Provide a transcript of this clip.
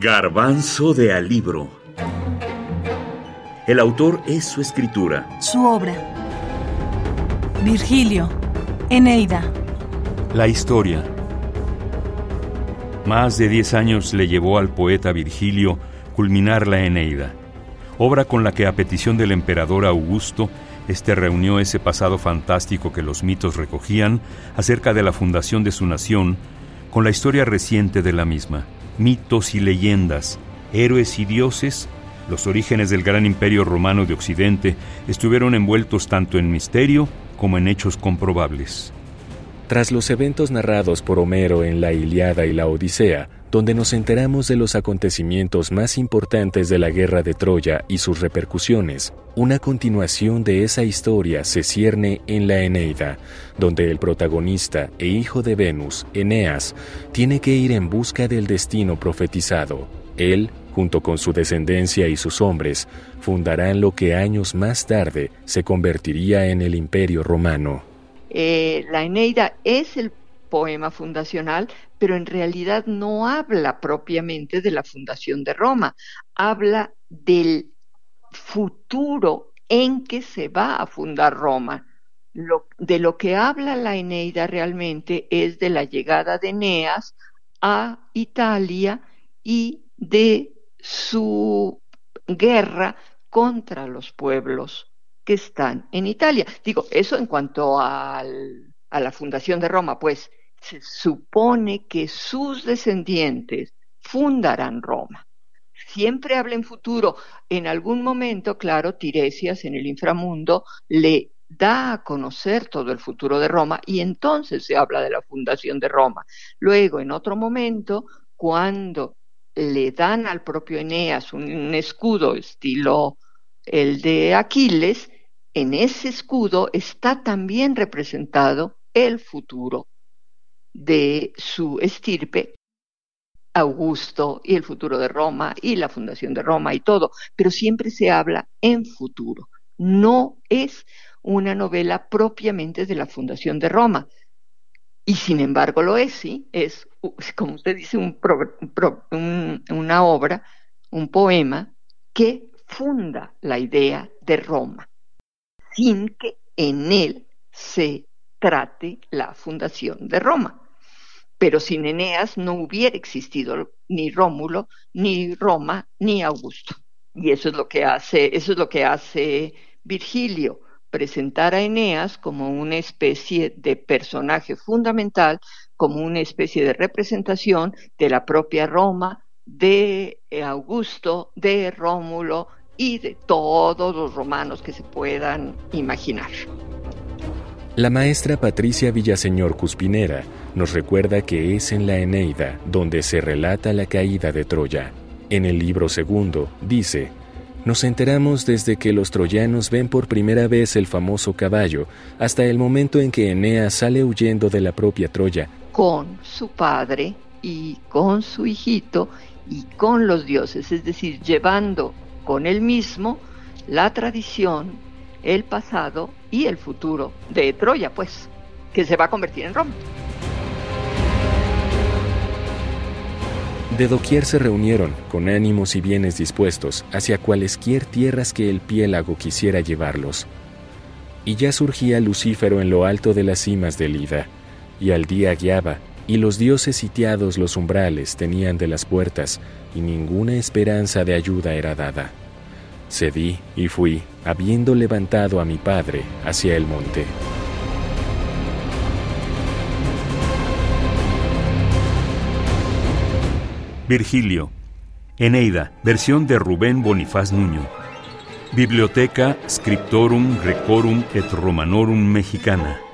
Garbanzo de Alibro. El autor es su escritura. Su obra. Virgilio. Eneida. La historia. Más de diez años le llevó al poeta Virgilio culminar la Eneida, obra con la que a petición del emperador Augusto, este reunió ese pasado fantástico que los mitos recogían acerca de la fundación de su nación con la historia reciente de la misma mitos y leyendas, héroes y dioses, los orígenes del gran imperio romano de Occidente estuvieron envueltos tanto en misterio como en hechos comprobables. Tras los eventos narrados por Homero en la Iliada y la Odisea, donde nos enteramos de los acontecimientos más importantes de la guerra de Troya y sus repercusiones, una continuación de esa historia se cierne en la Eneida, donde el protagonista e hijo de Venus, Eneas, tiene que ir en busca del destino profetizado. Él, junto con su descendencia y sus hombres, fundarán lo que años más tarde se convertiría en el Imperio Romano. Eh, la Eneida es el poema fundacional, pero en realidad no habla propiamente de la fundación de Roma, habla del futuro en que se va a fundar Roma. de lo que habla la Eneida realmente es de la llegada de Eneas a Italia y de su guerra contra los pueblos que están en Italia. Digo, eso en cuanto a la fundación de Roma, pues se supone que sus descendientes fundarán Roma. Siempre habla en futuro. En algún momento, claro, Tiresias en el inframundo le da a conocer todo el futuro de Roma y entonces se habla de la fundación de Roma. Luego, en otro momento, cuando le dan al propio Eneas un escudo estilo el de Aquiles, en ese escudo está también representado el futuro de su estirpe, Augusto y el futuro de Roma y la fundación de Roma y todo, pero siempre se habla en futuro. No es una novela propiamente de la fundación de Roma. Y sin embargo lo es, sí, es, como usted dice, una obra, un poema que funda la idea de Roma sin que en él se trate la fundación de Roma. Pero sin Eneas no hubiera existido ni Rómulo, ni Roma, ni Augusto. Y eso es lo que hace, eso es lo que hace Virgilio, presentar a Eneas como una especie de personaje fundamental, como una especie de representación de la propia Roma, de Augusto, de Rómulo, y de todos los romanos que se puedan imaginar. La maestra Patricia Villaseñor Cuspinera nos recuerda que es en la Eneida donde se relata la caída de Troya. En el libro segundo dice, nos enteramos desde que los troyanos ven por primera vez el famoso caballo hasta el momento en que Eneas sale huyendo de la propia Troya. Con su padre y con su hijito y con los dioses, es decir, llevando con él mismo la tradición, el pasado y el futuro de Troya, pues, que se va a convertir en Roma. De doquier se reunieron, con ánimos y bienes dispuestos, hacia cualesquier tierras que el piélago quisiera llevarlos. Y ya surgía Lucífero en lo alto de las cimas del Ida, y al día guiaba, y los dioses sitiados los umbrales tenían de las puertas, y ninguna esperanza de ayuda era dada. Cedí y fui, habiendo levantado a mi padre hacia el monte. Virgilio, Eneida, versión de Rubén Bonifaz Nuño. Biblioteca Scriptorum Grecorum et Romanorum Mexicana.